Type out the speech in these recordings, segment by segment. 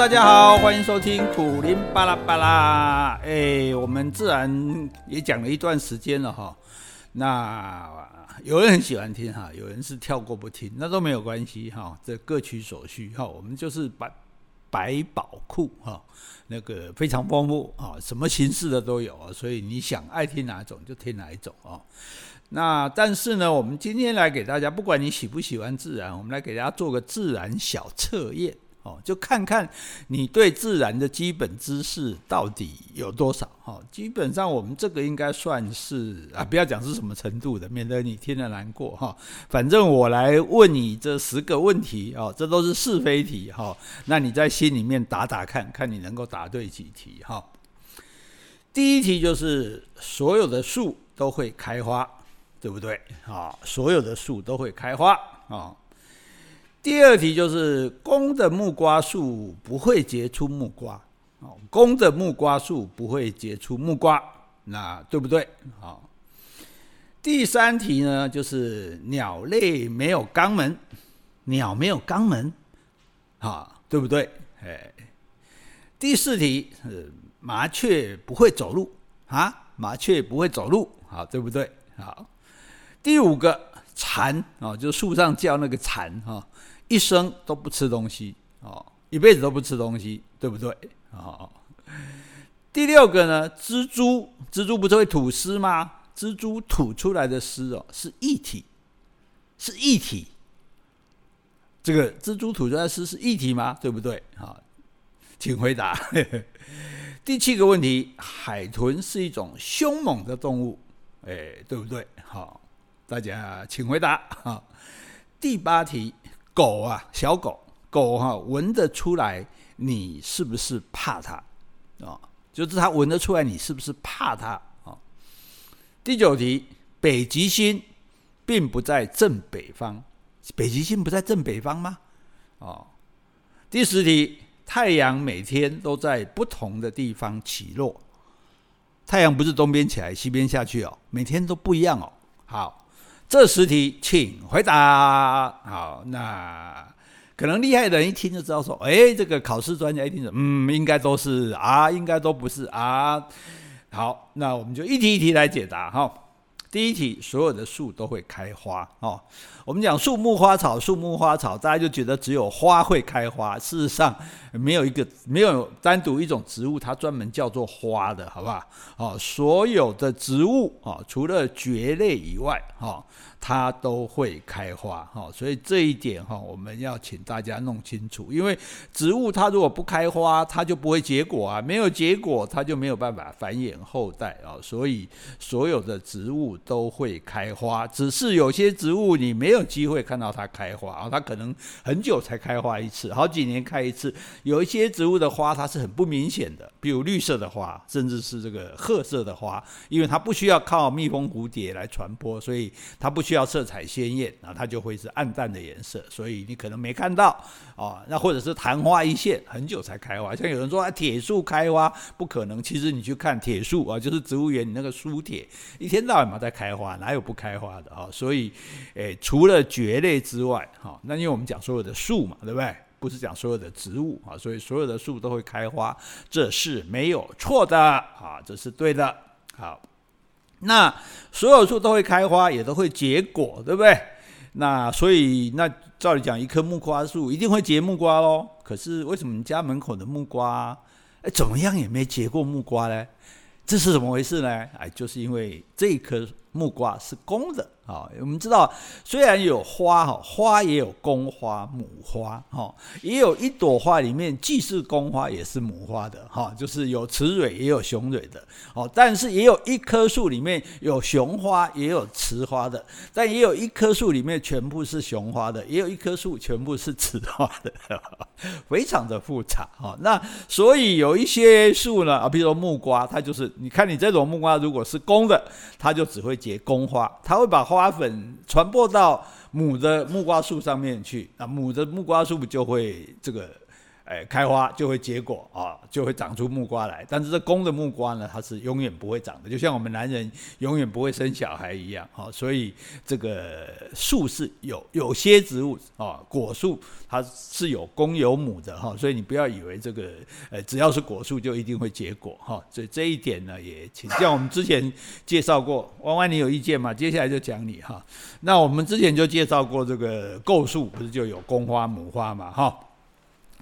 大家好，欢迎收听苦林巴拉巴拉。哎，我们自然也讲了一段时间了哈。那有人很喜欢听哈，有人是跳过不听，那都没有关系哈，这各取所需哈。我们就是百百宝库哈，那个非常丰富啊，什么形式的都有啊，所以你想爱听哪种就听哪一种啊。那但是呢，我们今天来给大家，不管你喜不喜欢自然，我们来给大家做个自然小测验。哦，就看看你对自然的基本知识到底有多少哈。基本上我们这个应该算是啊，不要讲是什么程度的，免得你听了难过哈。反正我来问你这十个问题哦，这都是是非题哈。那你在心里面打打看，看你能够答对几题哈。第一题就是所有的树都会开花，对不对？啊，所有的树都会开花啊。第二题就是公的木瓜树不会结出木瓜，哦，公的木瓜树不会结出木瓜，那对不对？好，第三题呢，就是鸟类没有肛门，鸟没有肛门，啊，对不对？哎，第四题是麻雀不会走路啊，麻雀不会走路，好，对不对？好，第五个蝉啊，就是树上叫那个蝉哈。一生都不吃东西哦，一辈子都不吃东西，对不对？哦，第六个呢，蜘蛛，蜘蛛不是会吐丝吗？蜘蛛吐出来的丝哦，是液体，是液体。这个蜘蛛吐出来的丝是液体吗？对不对？好，请回答。第七个问题，海豚是一种凶猛的动物，哎，对不对？好，大家请回答。好，第八题。狗啊，小狗，狗哈、闻得出来你是不是怕它啊、就是它闻得出来你是不是怕它啊、第九题，北极星并不在正北方，北极星不在正北方吗？哦。第十题，太阳每天都在不同的地方起落，太阳不是东边起来西边下去哦，每天都不一样哦。好。这十题，请回答。好，那可能厉害的人一听就知道说，哎，这个考试专家一听，嗯，应该都是啊，应该都不是啊。好，那我们就一题一题来解答哈。第一题，所有的树都会开花哦。我们讲树木花草，树木花草，大家就觉得只有花会开花。事实上，没有一个没有单独一种植物，它专门叫做花的，好不好？哦，所有的植物啊，除了蕨类以外，哈。它都会开花，哈，所以这一点哈，我们要请大家弄清楚。因为植物它如果不开花，它就不会结果啊，没有结果，它就没有办法繁衍后代啊。所以所有的植物都会开花，只是有些植物你没有有机会看到它开花啊，它可能很久才开花一次，好几年开一次。有一些植物的花它是很不明显的，比如绿色的花，甚至是这个褐色的花，因为它不需要靠蜜蜂、蝴蝶来传播，所以它不需要色彩鲜艳，啊它就会是暗淡的颜色，所以你可能没看到哦。那或者是昙花一现，很久才开花。像有人说啊，铁树开花不可能，其实你去看铁树啊，就是植物园你那个苏铁，一天到晚嘛在开花，哪有不开花的啊？所以，诶，除除了蕨类之外，哈，那因为我们讲所有的树嘛，对不对？不是讲所有的植物啊，所以所有的树都会开花，这是没有错的啊，这是对的。好。那所有树都会开花，也都会结果，对不对？那所以，那照理讲，一棵木瓜树一定会结木瓜喽。可是为什么你家门口的木瓜，哎，怎么样也没结过木瓜呢？这是怎么回事呢？哎，就是因为这一棵木瓜是公的。啊，我们知道，虽然有花哈，花也有公花、母花哈，也有一朵花里面既是公花也是母花的哈，就是有雌蕊也有雄蕊的哦。但是也有一棵树里面有雄花也有雌花的，但也有一棵树里面全部是雄花的，也有一棵树全部是雌花的，非常的复杂哈。那所以有一些树呢啊，比如说木瓜，它就是你看你这种木瓜如果是公的，它就只会结公花，它会把花。粉传播到母的木瓜树上面去，那母的木瓜树就会这个，哎，开花就会结果啊，就会长出木瓜来。但是这公的木瓜呢，它是永远不会长的，就像我们男人永远不会生小孩一样。哈，所以这个树是有有些植物啊，果树它是有公有母的哈，所以你不要以为这个呃只要是果树就一定会结果哈。所以这一点呢，也请像我们之前介绍过，弯弯你有意见吗？接下来就讲你哈。那我们之前就介绍过这个构树，不是就有公花母花嘛哈。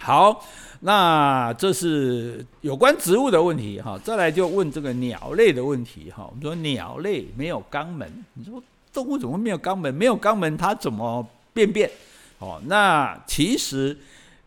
好，那这是有关植物的问题哈。再来就问这个鸟类的问题哈。我们说鸟类没有肛门，你说动物怎么没有肛门？没有肛门它怎么便便？哦，那其实，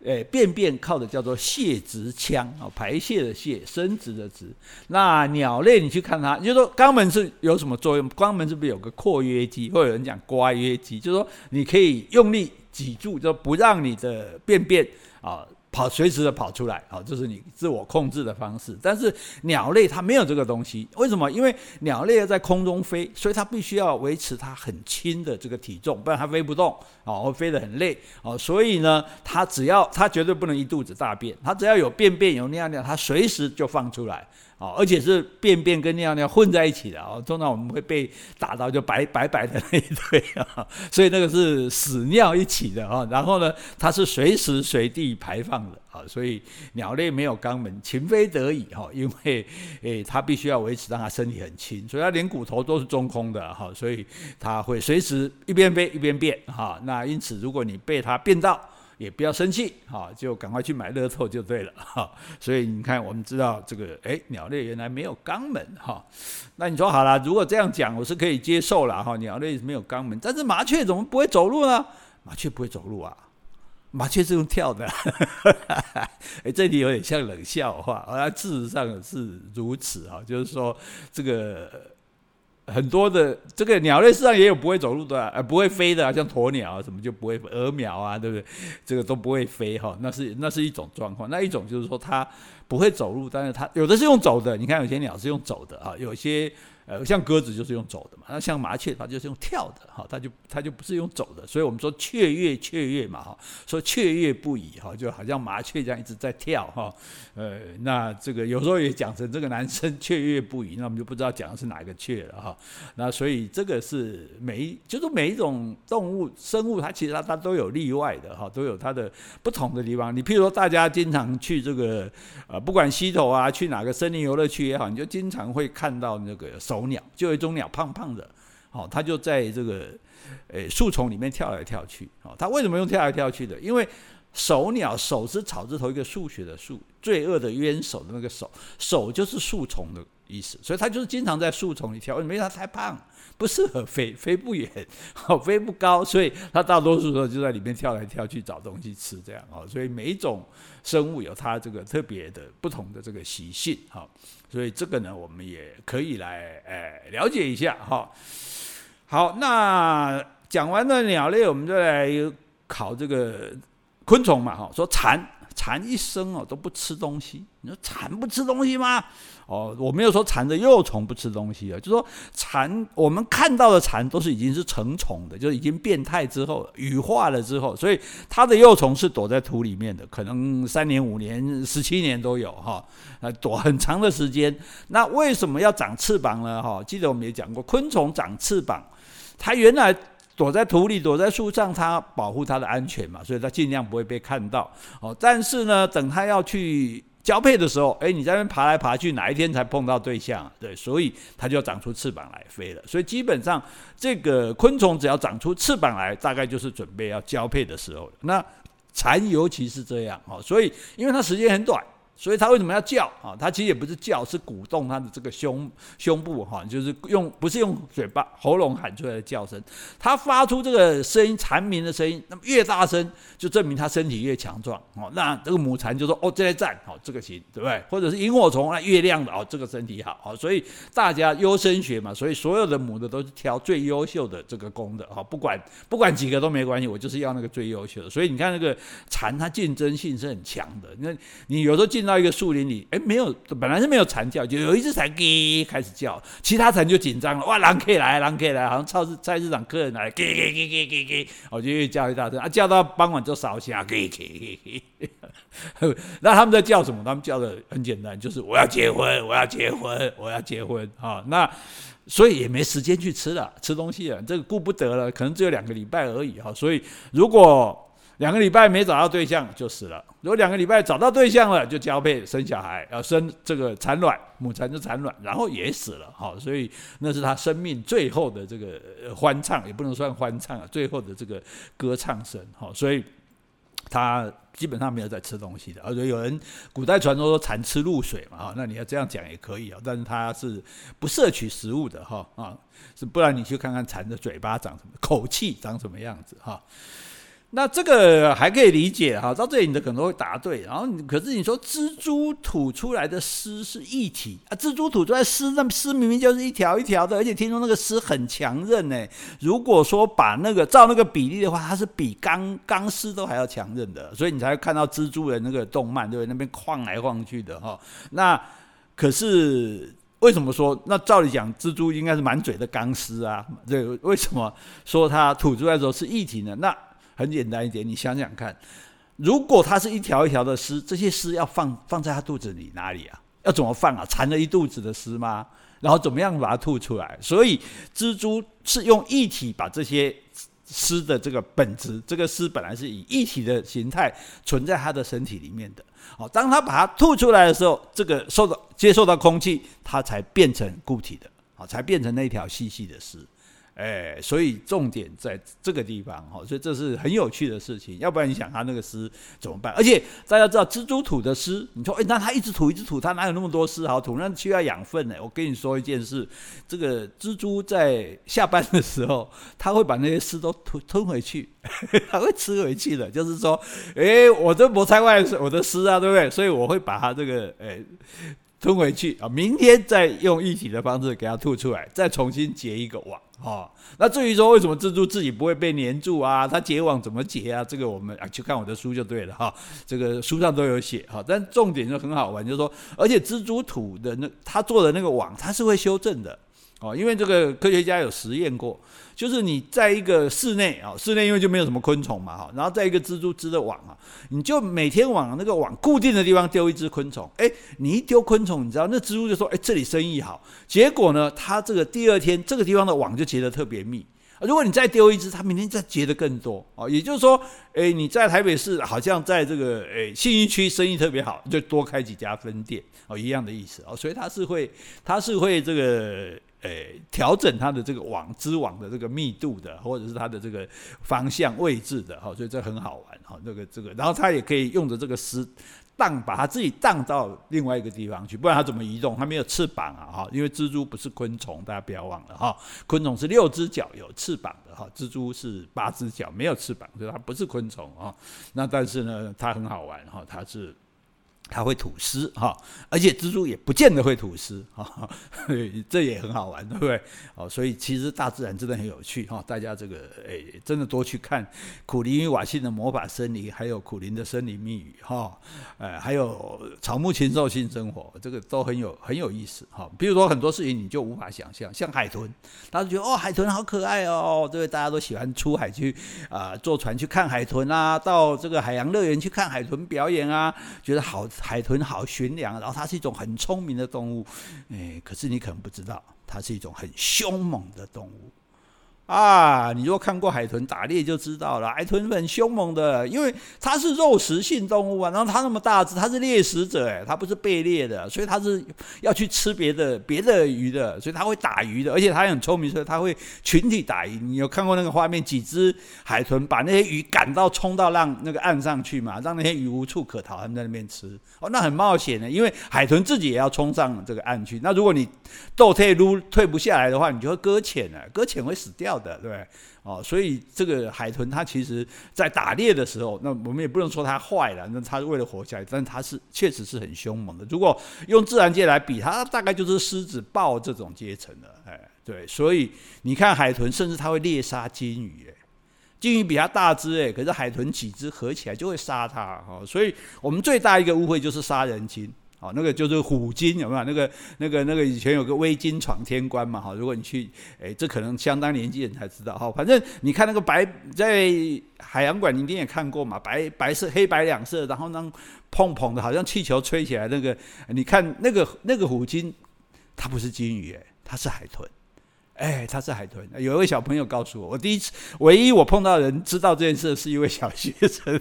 诶，便便靠的叫做泄殖腔啊，排泄的泄，生殖的殖。那鸟类你去看它，你就说肛门是有什么作用？肛门是不是有个括约肌？或者有人讲括约肌，就是说你可以用力挤住，就不让你的便便。啊，跑随时的跑出来，啊，这是你自我控制的方式。但是鸟类它没有这个东西，为什么？因为鸟类要在空中飞，所以它必须要维持它很轻的这个体重，不然它飞不动，啊，会飞得很累，啊，所以呢，它只要它绝对不能一肚子大便，它只要有便便有尿尿，它随时就放出来。哦，而且是便便跟尿尿混在一起的哦，通常我们会被打到就白白白的那一堆啊，所以那个是屎尿一起的啊。然后呢，它是随时随地排放的啊，所以鸟类没有肛门，情非得已哈，因为诶它必须要维持让它身体很轻，所以它连骨头都是中空的哈，所以它会随时一边飞一边便哈。那因此，如果你被它便到，也不要生气，哈，就赶快去买乐透就对了，哈。所以你看，我们知道这个，哎，鸟类原来没有肛门，哈。那你说好了，如果这样讲，我是可以接受了，哈。鸟类没有肛门，但是麻雀怎么不会走路呢？麻雀不会走路啊，麻雀是用跳的。哎，这里有点像冷笑话，而事实上是如此，哈，就是说这个。很多的这个鸟类，事实上也有不会走路的，呃，不会飞的，像鸵鸟啊，什么就不会，鹅苗啊，对不对？这个都不会飞哈，那是那是一种状况。那一种就是说它不会走路，但是它有的是用走的。你看有些鸟是用走的啊，有些。呃，像鸽子就是用走的嘛，那像麻雀它就是用跳的，哈，它就它就不是用走的，所以我们说雀跃雀跃嘛，哈，说雀跃不已，哈，就好像麻雀这样一直在跳，哈，呃，那这个有时候也讲成这个男生雀跃不已，那我们就不知道讲的是哪一个雀了，哈，那所以这个是每一就是每一种动物生物，它其实它它都有例外的，哈，都有它的不同的地方。你譬如说大家经常去这个呃，不管溪头啊，去哪个森林游乐区也好，你就经常会看到那个手。鸟就有一种鸟，胖胖的，好，它就在这个诶树丛里面跳来跳去，好，它为什么用跳来跳去的？因为手鸟，手是草字头一个数学的数，罪恶的冤手的那个手，手就是树丛的意思，所以它就是经常在树丛里跳，因为它太胖，不适合飞，飞不远，好，飞不高，所以它大多数时候就在里面跳来跳去找东西吃，这样啊，所以每一种生物有它这个特别的不同的这个习性，哈。所以这个呢，我们也可以来诶了解一下哈。好，那讲完了鸟类，我们就来考这个昆虫嘛哈。说蝉。蚕一生哦都不吃东西，你说蚕不吃东西吗？哦，我没有说蚕的幼虫不吃东西啊，就说蚕我们看到的蚕都是已经是成虫的，就是已经变态之后羽化了之后，所以它的幼虫是躲在土里面的，可能三年、五年、十七年都有哈，呃，躲很长的时间。那为什么要长翅膀呢？哈，记得我们也讲过，昆虫长翅膀，它原来。躲在土里，躲在树上，它保护它的安全嘛，所以它尽量不会被看到。哦，但是呢，等它要去交配的时候，哎，你在那边爬来爬去，哪一天才碰到对象？对，所以它就要长出翅膀来飞了。所以基本上，这个昆虫只要长出翅膀来，大概就是准备要交配的时候了。那蚕尤其是这样哦，所以因为它时间很短。所以它为什么要叫啊？它其实也不是叫，是鼓动它的这个胸胸部哈，就是用不是用嘴巴喉咙喊出来的叫声。它发出这个声音蝉鸣的声音，那么越大声，就证明它身体越强壮哦。那这个母蝉就说哦，这来赞好，这个行对不对？或者是萤火虫，啊越亮的哦，这个身体好哦。所以大家优生学嘛，所以所有的母的都是挑最优秀的这个公的哈，不管不管几个都没关系，我就是要那个最优秀的。所以你看那个蝉，它竞争性是很强的。那你有时候进到到一个树林里，哎，没有，本来是没有蝉叫，就有一只蝉给开始叫，其他蝉就紧张了，哇，狼可以来，狼可以来，好像超市菜市场客人来，给给给给给给，我就越叫越大声，啊，叫到傍晚就少下，给给给给，那他们在叫什么？他们叫的很简单，就是我要结婚，我要结婚，我要结婚啊，那所以也没时间去吃了，吃东西了，这个顾不得了，可能只有两个礼拜而已哈，所以如果。两个礼拜没找到对象就死了，如果两个礼拜找到对象了，就交配生小孩，要生这个产卵，母蚕就产卵，然后也死了，好，所以那是他生命最后的这个欢唱，也不能算欢唱啊，最后的这个歌唱声，好，所以他基本上没有在吃东西的，而且有人古代传说说蚕吃露水嘛，哈，那你要这样讲也可以啊，但是它是不摄取食物的，哈啊，是不然你去看看蚕的嘴巴长什么，口气长什么样子，哈。那这个还可以理解哈，到这里你的可能会答对。然后，可是你说蜘蛛吐出来的丝是一体啊？蜘蛛吐出来丝，那丝明明就是一条一条的，而且听说那个丝很强韧呢。如果说把那个照那个比例的话，它是比钢钢丝都还要强韧的，所以你才会看到蜘蛛的那个动漫，对？那边晃来晃去的哈。那可是为什么说？那照理讲，蜘蛛应该是满嘴的钢丝啊？对，为什么说它吐出来的时候是一体呢？那很简单一点，你想想看，如果它是一条一条的丝，这些丝要放放在它肚子里哪里啊？要怎么放啊？缠了一肚子的丝吗？然后怎么样把它吐出来？所以蜘蛛是用液体把这些丝的这个本质，这个丝本来是以液体的形态存在它的身体里面的。好，当它把它吐出来的时候，这个受到接受到空气，它才变成固体的，好，才变成那条细细的丝。哎，所以重点在这个地方哈，所以这是很有趣的事情。要不然你想它那个丝怎么办？而且大家知道蜘蛛吐的丝，你说哎，那它一直吐一直吐，它哪有那么多丝好吐？那需要养分呢。我跟你说一件事，这个蜘蛛在下班的时候，它会把那些丝都吞吞回去，它会吃回去的。就是说，哎，我这不拆坏我的丝啊，对不对？所以我会把它这个哎。吞回去啊，明天再用一体的方式给它吐出来，再重新结一个网啊。那至于说为什么蜘蛛自己不会被粘住啊？它结网怎么结啊？这个我们啊去看我的书就对了哈。这个书上都有写哈。但重点就很好玩，就是说，而且蜘蛛吐的那它做的那个网，它是会修正的。哦，因为这个科学家有实验过，就是你在一个室内啊，室内因为就没有什么昆虫嘛，哈，然后在一个蜘蛛织的网啊，你就每天往那个网固定的地方丢一只昆虫，哎，你一丢昆虫，你知道那蜘蛛就说，哎，这里生意好，结果呢，它这个第二天这个地方的网就结得特别密，如果你再丢一只，它明天再结得更多，哦，也就是说，哎，你在台北市好像在这个诶信义区生意特别好，就多开几家分店，哦，一样的意思，哦，所以它是会，它是会这个。诶，调整它的这个网织网的这个密度的，或者是它的这个方向位置的，哈，所以这很好玩，哈，这个这个，然后它也可以用着这个丝荡，把它自己荡到另外一个地方去，不然它怎么移动？它没有翅膀啊，哈，因为蜘蛛不是昆虫，大家不要忘了哈，昆虫是六只脚有翅膀的，哈，蜘蛛是八只脚没有翅膀，所以它不是昆虫啊。那但是呢，它很好玩，哈，它是。它会吐丝哈，而且蜘蛛也不见得会吐丝哈，这也很好玩，对不对？哦，所以其实大自然真的很有趣哈，大家这个诶，真的多去看苦苓与瓦信的魔法森林，还有苦苓的森林密语哈，呃，还有草木禽兽性生活，这个都很有很有意思哈。比如说很多事情你就无法想象，像海豚，大家觉得哦，海豚好可爱哦，对，大家都喜欢出海去啊，坐船去看海豚啊，到这个海洋乐园去看海豚表演啊，觉得好。海豚好驯良，然后它是一种很聪明的动物，哎，可是你可能不知道，它是一种很凶猛的动物。啊，你如果看过海豚打猎就知道了，海豚很凶猛的，因为它是肉食性动物啊。然后它那么大只，它是猎食者，诶，它不是被猎的，所以它是要去吃别的别的鱼的，所以它会打鱼的，而且它很聪明，所以它会群体打鱼。你有看过那个画面，几只海豚把那些鱼赶到冲到浪那个岸上去嘛，让那些鱼无处可逃，他们在那边吃。哦，那很冒险的，因为海豚自己也要冲上这个岸去。那如果你斗退撸退不下来的话，你就会搁浅了，搁浅会死掉，的对，哦，所以这个海豚它其实在打猎的时候，那我们也不能说它坏了，那它是为了活下来，但它是确实是很凶猛的。如果用自然界来比，它大概就是狮子、豹这种阶层的，哎，对，所以你看海豚，甚至它会猎杀鲸鱼，哎，鲸鱼比它大只哎，可是海豚几只合起来就会杀它哈。所以我们最大一个误会就是杀人鲸。哦，那个就是虎鲸有没有？那个、那个、那个以前有个微鲸闯天关嘛，哈。如果你去，哎，这可能相当年纪人才知道，哈。反正你看那个白，在海洋馆你一定也看过嘛，白白色黑白两色，然后呢砰砰的，好像气球吹起来那个，你看那个那个虎鲸，它不是鲸鱼哎，它是海豚。哎，他是海豚。有一位小朋友告诉我，我第一次唯一我碰到人知道这件事是一位小学生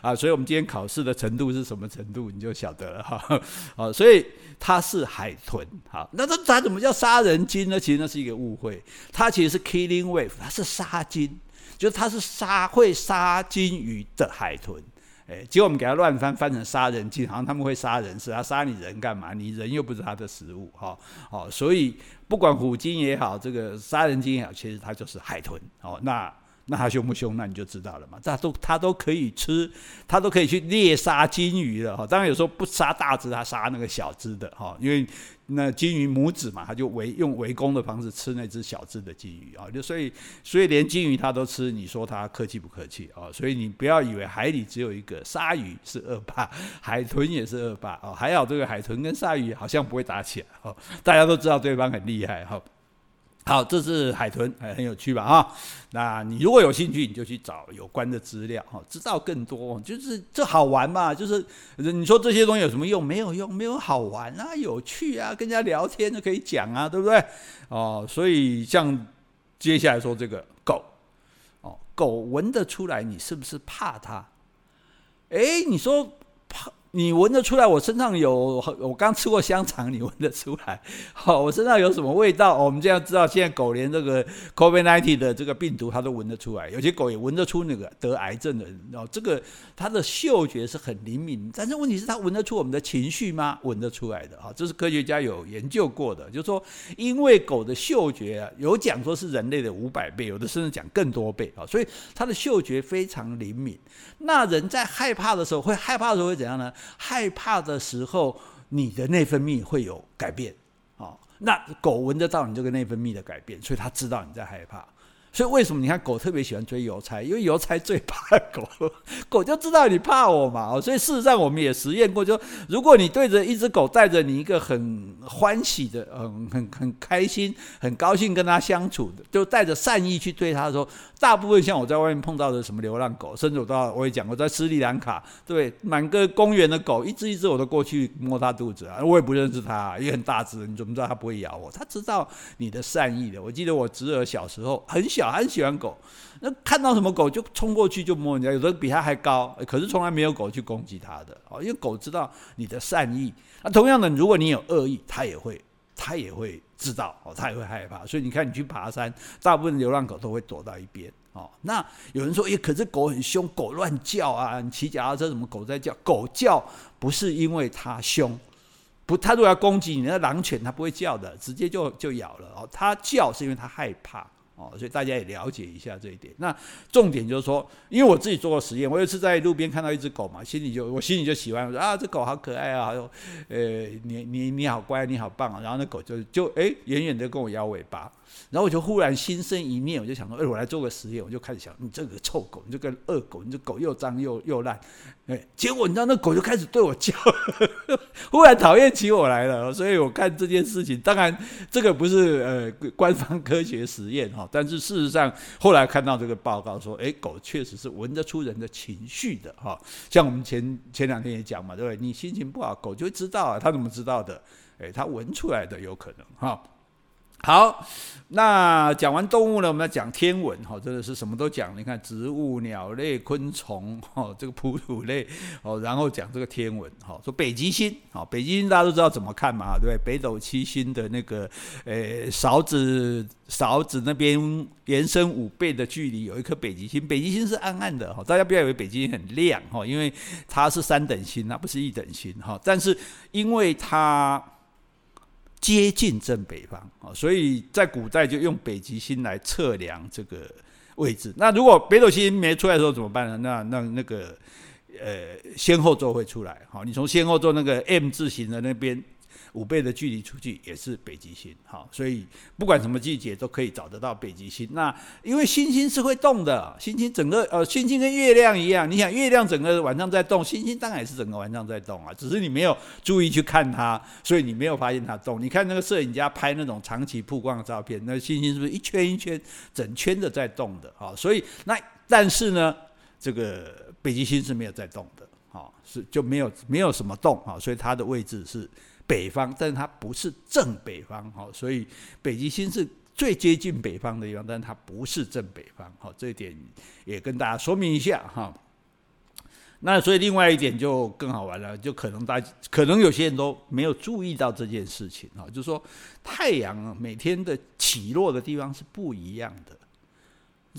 啊，所以我们今天考试的程度是什么程度，你就晓得了哈。好，所以他是海豚。好，那他他怎么叫杀人鲸呢？其实那是一个误会，它其实是 killing wave，它是杀鲸，就是它是杀会杀鲸鱼的海豚。哎，结果我们给他乱翻，翻成杀人鲸，好像他们会杀人似的。他杀你人干嘛？你人又不是他的食物，哈，好，所以不管虎鲸也好，这个杀人鲸也好，其实它就是海豚，哦，那。那它凶不凶？那你就知道了嘛。它都它都可以吃，它都可以去猎杀鲸鱼的哈。当然有时候不杀大只，它杀那个小只的哈。因为那鲸鱼母子嘛，它就围用围攻的方式吃那只小只的鲸鱼啊。就所以所以连鲸鱼它都吃，你说它客气不客气啊？所以你不要以为海里只有一个鲨鱼是恶霸，海豚也是恶霸哦。还好这个海豚跟鲨鱼好像不会打起来哈。大家都知道对方很厉害哈。好，这是海豚，还很有趣吧？哈，那你如果有兴趣，你就去找有关的资料，哈，知道更多，就是这好玩嘛。就是你说这些东西有什么用？没有用，没有好玩啊，有趣啊，跟人家聊天就可以讲啊，对不对？哦，所以像接下来说这个狗，哦，狗闻得出来你是不是怕它？诶，你说怕。你闻得出来我身上有，我刚吃过香肠，你闻得出来？好，我身上有什么味道？我们这样知道，现在狗连这个 COVID-19 的这个病毒它都闻得出来，有些狗也闻得出那个得癌症的人。然后这个它的嗅觉是很灵敏，但是问题是它闻得出我们的情绪吗？闻得出来的啊，这是科学家有研究过的，就是说，因为狗的嗅觉啊，有讲说是人类的五百倍，有的甚至讲更多倍啊，所以它的嗅觉非常灵敏。那人在害怕的时候，会害怕的时候会怎样呢？害怕的时候，你的内分泌会有改变，哦，那狗闻得到你这个内分泌的改变，所以它知道你在害怕。所以为什么你看狗特别喜欢追邮差？因为邮差最怕狗，狗就知道你怕我嘛。所以事实上我们也实验过，就如果你对着一只狗，带着你一个很欢喜的、嗯，很很开心、很高兴跟它相处的，就带着善意去对它的时候，大部分像我在外面碰到的什么流浪狗，甚至我到我也讲过，在斯里兰卡，对，满个公园的狗，一只一只我都过去摸它肚子啊，我也不认识它，也很大只，你怎么知道它不会咬我？它知道你的善意的。我记得我侄儿小时候很小。很喜欢狗，那看到什么狗就冲过去就摸人家，有的比他还高，可是从来没有狗去攻击他的哦，因为狗知道你的善意。那同样的，如果你有恶意，它也会，他也会知道哦，他也会害怕。所以你看，你去爬山，大部分流浪狗都会躲到一边哦。那有人说，诶，可是狗很凶，狗乱叫啊，你骑脚踏车什么狗在叫？狗叫不是因为它凶，不，它如果要攻击你，那狼犬它不会叫的，直接就就咬了哦。它叫是因为它害怕。哦，所以大家也了解一下这一点。那重点就是说，因为我自己做过实验，我有一次在路边看到一只狗嘛，心里就我心里就喜欢，我说啊，这狗好可爱啊，还有，呃，你你你好乖，你好棒啊。然后那狗就就哎，远远的跟我摇尾巴。然后我就忽然心生一念，我就想说，哎，我来做个实验，我就开始想，你这个臭狗，你这个恶狗，你这狗又脏又又烂，哎，结果你知道那狗就开始对我叫，忽然讨厌起我来了。所以我看这件事情，当然这个不是呃官方科学实验哈，但是事实上后来看到这个报告说，诶，狗确实是闻得出人的情绪的哈。像我们前前两天也讲嘛，对不对？你心情不好，狗就会知道啊，它怎么知道的？诶，它闻出来的有可能哈。好，那讲完动物呢，我们要讲天文哈，真的是什么都讲。你看植物、鸟类、昆虫，哈，这个哺乳类，哦，然后讲这个天文，哈，说北极星，好，北极星大家都知道怎么看嘛，对不对？北斗七星的那个，诶，勺子勺子那边延伸五倍的距离，有一颗北极星，北极星是暗暗的，哈，大家不要以为北极星很亮，哈，因为它是三等星，它不是一等星，哈，但是因为它。接近正北方啊，所以在古代就用北极星来测量这个位置。那如果北斗星没出来的时候怎么办呢？那那那个呃先后座会出来。好，你从先后座那个 M 字形的那边五倍的距离出去也是北极星。好，所以不管什么季节都可以找得到北极星。那因为星星是会动的，星星整个呃，星星跟月亮一样，你想月亮整个晚上在动，星星当然也是整个晚上在动啊，只是你没有注意去看它，所以你没有发现它动。你看那个摄影家拍那种长期曝光的照片，那星星是不是一圈一圈整圈的在动的？好，所以那但是呢，这个北极星是没有在动的。好，是就没有没有什么动啊，所以它的位置是北方，但是它不是正北方，好，所以北极星是最接近北方的地方，但它不是正北方，好，这一点也跟大家说明一下哈。那所以另外一点就更好玩了，就可能大家可能有些人都没有注意到这件事情啊，就是说太阳每天的起落的地方是不一样的。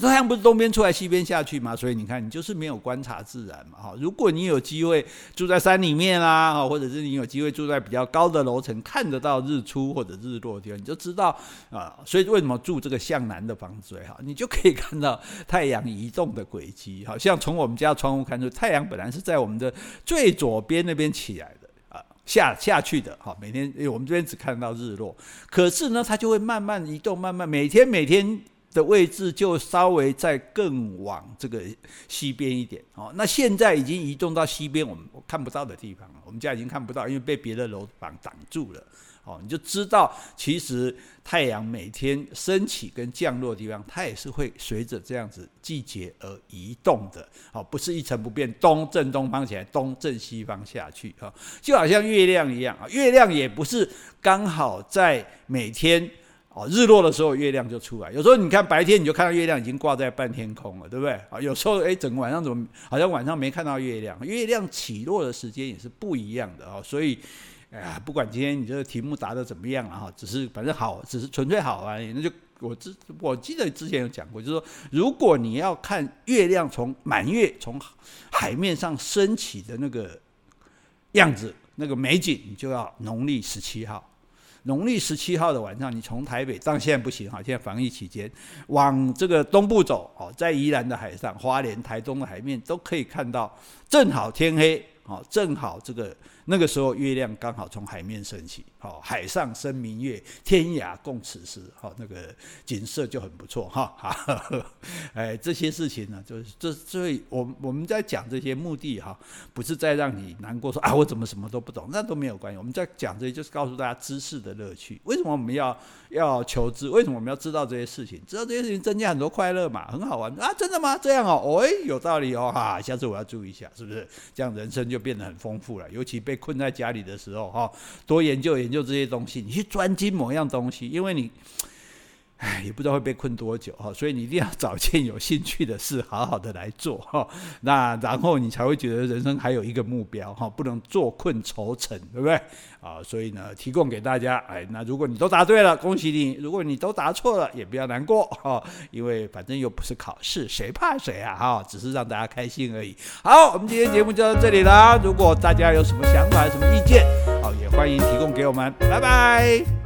太阳不是东边出来西边下去吗？所以你看，你就是没有观察自然嘛。哈，如果你有机会住在山里面啦，哈，或者是你有机会住在比较高的楼层，看得到日出或者日落的地方，你就知道啊。所以为什么住这个向南的房子最好？你就可以看到太阳移动的轨迹。好像从我们家窗户看出，太阳本来是在我们的最左边那边起来的啊，下下去的。哈，每天因为我们这边只看到日落，可是呢，它就会慢慢移动，慢慢每天每天。的位置就稍微再更往这个西边一点哦。那现在已经移动到西边，我们看不到的地方了。我们家已经看不到，因为被别的楼房挡住了。哦，你就知道，其实太阳每天升起跟降落的地方，它也是会随着这样子季节而移动的。哦，不是一成不变，东正东方起来，东正西方下去。哈，就好像月亮一样啊，月亮也不是刚好在每天。哦，日落的时候月亮就出来。有时候你看白天你就看到月亮已经挂在半天空了，对不对？啊，有时候哎，整个晚上怎么好像晚上没看到月亮？月亮起落的时间也是不一样的啊。所以，哎呀，不管今天你这个题目答的怎么样啊，哈，只是反正好，只是纯粹好玩。那就我之我记得之前有讲过，就是说如果你要看月亮从满月从海面上升起的那个样子，那个美景，你就要农历十七号。农历十七号的晚上，你从台北，但现在不行哈，现在防疫期间，往这个东部走哦，在宜兰的海上、花莲、台东的海面都可以看到，正好天黑哦，正好这个。那个时候月亮刚好从海面升起，好，海上生明月，天涯共此时，好，那个景色就很不错哈，哈，哎，这些事情呢，就是这，所以我我们在讲这些目的哈，不是在让你难过说啊，我怎么什么都不懂，那都没有关系。我们在讲这些，就是告诉大家知识的乐趣。为什么我们要要求知？为什么我们要知道这些事情？知道这些事情增加很多快乐嘛，很好玩啊，真的吗？这样哦，哦，有道理哦，哈，下次我要注意一下，是不是？这样人生就就变得很丰富了，尤其被。困在家里的时候，哈，多研究研究这些东西，你去专精某样东西，因为你。唉，也不知道会被困多久哈，所以你一定要找件有兴趣的事，好好的来做哈。那然后你才会觉得人生还有一个目标哈，不能坐困愁城，对不对？啊，所以呢，提供给大家。哎，那如果你都答对了，恭喜你；如果你都答错了，也不要难过哈，因为反正又不是考试，谁怕谁啊？哈，只是让大家开心而已。好，我们今天节目就到这里啦。如果大家有什么想法、有什么意见，好，也欢迎提供给我们。拜拜。